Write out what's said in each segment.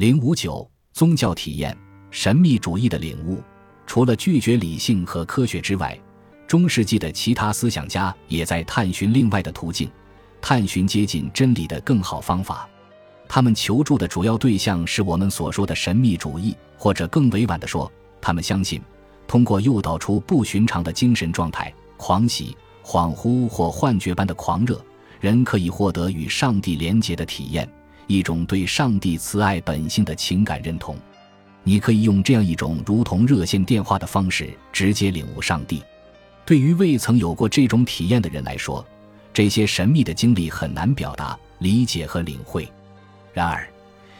零五九宗教体验神秘主义的领悟，除了拒绝理性和科学之外，中世纪的其他思想家也在探寻另外的途径，探寻接近真理的更好方法。他们求助的主要对象是我们所说的神秘主义，或者更委婉地说，他们相信，通过诱导出不寻常的精神状态——狂喜、恍惚或幻觉般的狂热，人可以获得与上帝连结的体验。一种对上帝慈爱本性的情感认同，你可以用这样一种如同热线电话的方式直接领悟上帝。对于未曾有过这种体验的人来说，这些神秘的经历很难表达、理解和领会。然而，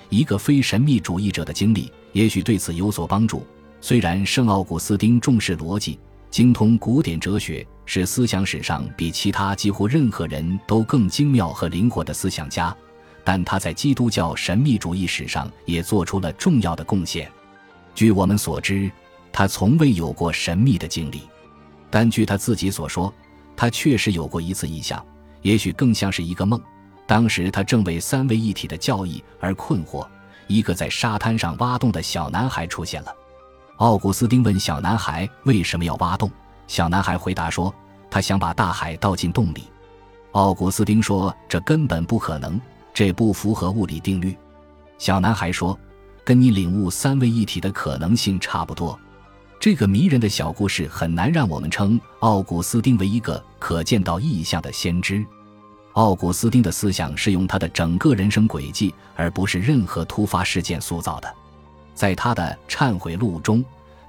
一个非神秘主义者的经历也许对此有所帮助。虽然圣奥古斯丁重视逻辑、精通古典哲学，是思想史上比其他几乎任何人都更精妙和灵活的思想家。但他在基督教神秘主义史上也做出了重要的贡献。据我们所知，他从未有过神秘的经历，但据他自己所说，他确实有过一次异象，也许更像是一个梦。当时他正为三位一体的教义而困惑。一个在沙滩上挖洞的小男孩出现了。奥古斯丁问小男孩为什么要挖洞，小男孩回答说：“他想把大海倒进洞里。”奥古斯丁说：“这根本不可能。”这不符合物理定律，小男孩说：“跟你领悟三位一体的可能性差不多。”这个迷人的小故事很难让我们称奥古斯丁为一个可见到意象的先知。奥古斯丁的思想是用他的整个人生轨迹，而不是任何突发事件塑造的。在他的《忏悔录》中，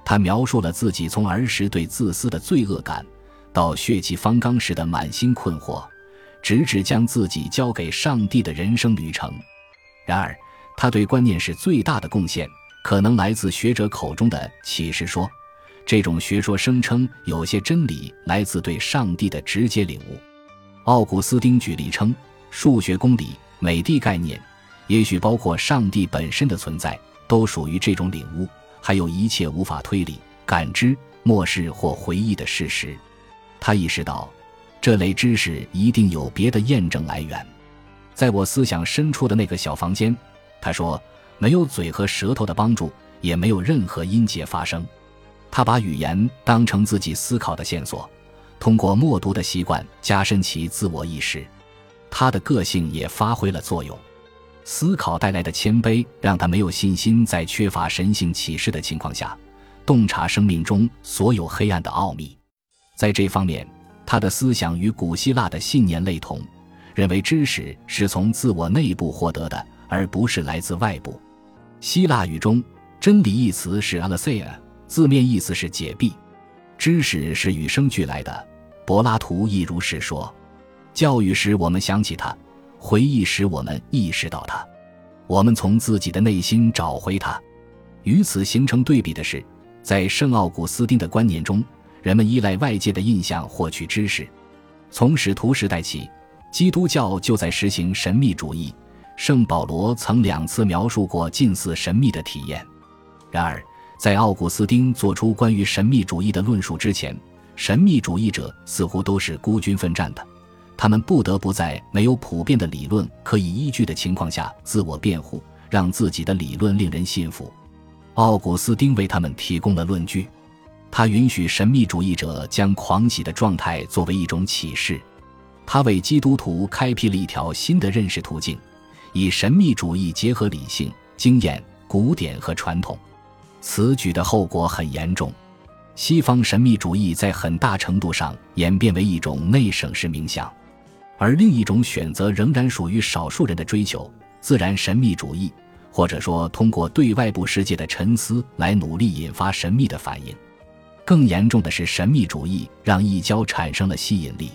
他描述了自己从儿时对自私的罪恶感，到血气方刚时的满心困惑。直至将自己交给上帝的人生旅程。然而，他对观念是最大的贡献，可能来自学者口中的启示说。这种学说声称有些真理来自对上帝的直接领悟。奥古斯丁举例称，数学公理、美的概念，也许包括上帝本身的存在，都属于这种领悟。还有一切无法推理、感知、漠视或回忆的事实。他意识到。这类知识一定有别的验证来源。在我思想深处的那个小房间，他说，没有嘴和舌头的帮助，也没有任何音节发生。他把语言当成自己思考的线索，通过默读的习惯加深其自我意识。他的个性也发挥了作用。思考带来的谦卑让他没有信心在缺乏神性启示的情况下，洞察生命中所有黑暗的奥秘。在这方面。他的思想与古希腊的信念类同，认为知识是从自我内部获得的，而不是来自外部。希腊语中“真理”一词是 a l e s i a 字面意思是解蔽。知识是与生俱来的，柏拉图亦如是说。教育使我们想起它，回忆使我们意识到它，我们从自己的内心找回它。与此形成对比的是，在圣奥古斯丁的观念中。人们依赖外界的印象获取知识，从使徒时代起，基督教就在实行神秘主义。圣保罗曾两次描述过近似神秘的体验。然而，在奥古斯丁做出关于神秘主义的论述之前，神秘主义者似乎都是孤军奋战的，他们不得不在没有普遍的理论可以依据的情况下自我辩护，让自己的理论令人信服。奥古斯丁为他们提供了论据。他允许神秘主义者将狂喜的状态作为一种启示，他为基督徒开辟了一条新的认识途径，以神秘主义结合理性、经验、古典和传统。此举的后果很严重，西方神秘主义在很大程度上演变为一种内省式冥想，而另一种选择仍然属于少数人的追求——自然神秘主义，或者说通过对外部世界的沉思来努力引发神秘的反应。更严重的是，神秘主义让异教产生了吸引力。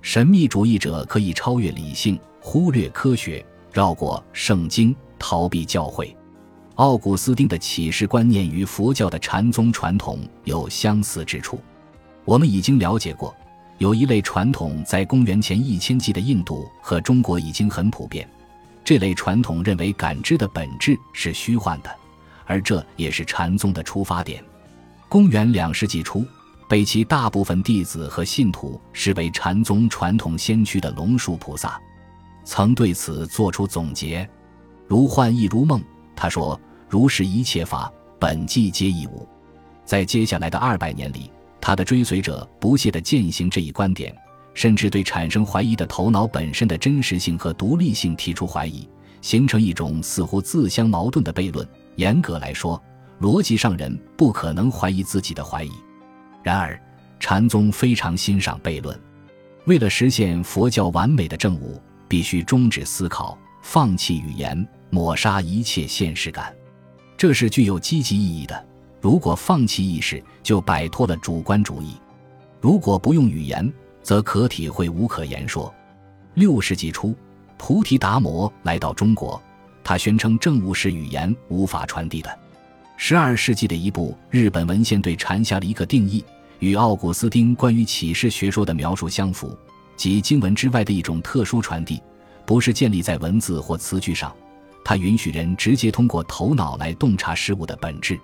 神秘主义者可以超越理性，忽略科学，绕过圣经，逃避教会。奥古斯丁的启示观念与佛教的禅宗传统有相似之处。我们已经了解过，有一类传统在公元前一千纪的印度和中国已经很普遍。这类传统认为感知的本质是虚幻的，而这也是禅宗的出发点。公元两世纪初，被其大部分弟子和信徒视为禅宗传统先驱的龙树菩萨，曾对此作出总结：“如幻亦如梦，他说：“如是一切法，本即皆一无。”在接下来的二百年里，他的追随者不懈地践行这一观点，甚至对产生怀疑的头脑本身的真实性和独立性提出怀疑，形成一种似乎自相矛盾的悖论。严格来说，逻辑上人不可能怀疑自己的怀疑。然而，禅宗非常欣赏悖论。为了实现佛教完美的正悟，必须终止思考，放弃语言，抹杀一切现实感。这是具有积极意义的。如果放弃意识，就摆脱了主观主义；如果不用语言，则可体会无可言说。六世纪初，菩提达摩来到中国，他宣称正悟是语言无法传递的。十二世纪的一部日本文献对禅下了一个定义。与奥古斯丁关于启示学说的描述相符，即经文之外的一种特殊传递，不是建立在文字或词句上。它允许人直接通过头脑来洞察事物的本质。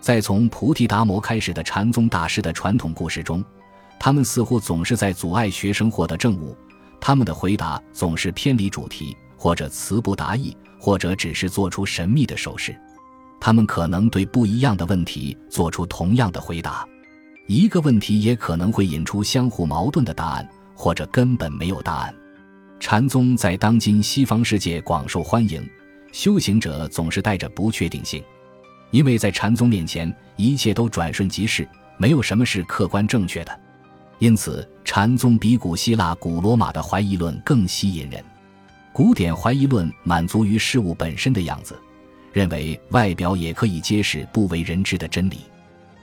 在从菩提达摩开始的禅宗大师的传统故事中，他们似乎总是在阻碍学生获得正悟。他们的回答总是偏离主题，或者词不达意，或者只是做出神秘的手势。他们可能对不一样的问题做出同样的回答。一个问题也可能会引出相互矛盾的答案，或者根本没有答案。禅宗在当今西方世界广受欢迎，修行者总是带着不确定性，因为在禅宗面前，一切都转瞬即逝，没有什么是客观正确的。因此，禅宗比古希腊、古罗马的怀疑论更吸引人。古典怀疑论满足于事物本身的样子，认为外表也可以揭示不为人知的真理。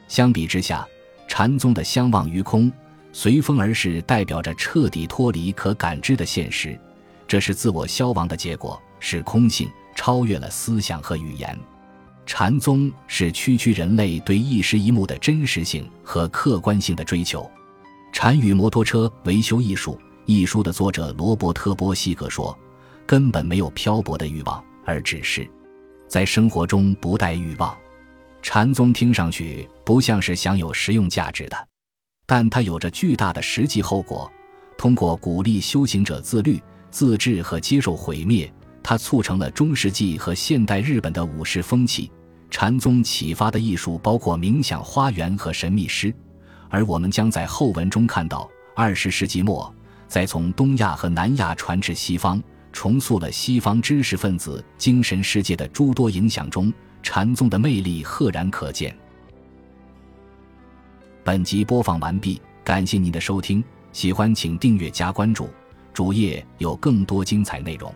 相比之下，禅宗的相忘于空、随风而逝，代表着彻底脱离可感知的现实，这是自我消亡的结果，是空性超越了思想和语言。禅宗是区区人类对一时一幕的真实性和客观性的追求。《禅与摩托车维修艺术》一书的作者罗伯特·波西格说：“根本没有漂泊的欲望，而只是在生活中不带欲望。”禅宗听上去不像是享有实用价值的，但它有着巨大的实际后果。通过鼓励修行者自律、自治和接受毁灭，它促成了中世纪和现代日本的武士风气。禅宗启发的艺术包括冥想花园和神秘诗，而我们将在后文中看到，二十世纪末在从东亚和南亚传至西方，重塑了西方知识分子精神世界的诸多影响中。禅宗的魅力赫然可见。本集播放完毕，感谢您的收听，喜欢请订阅加关注，主页有更多精彩内容。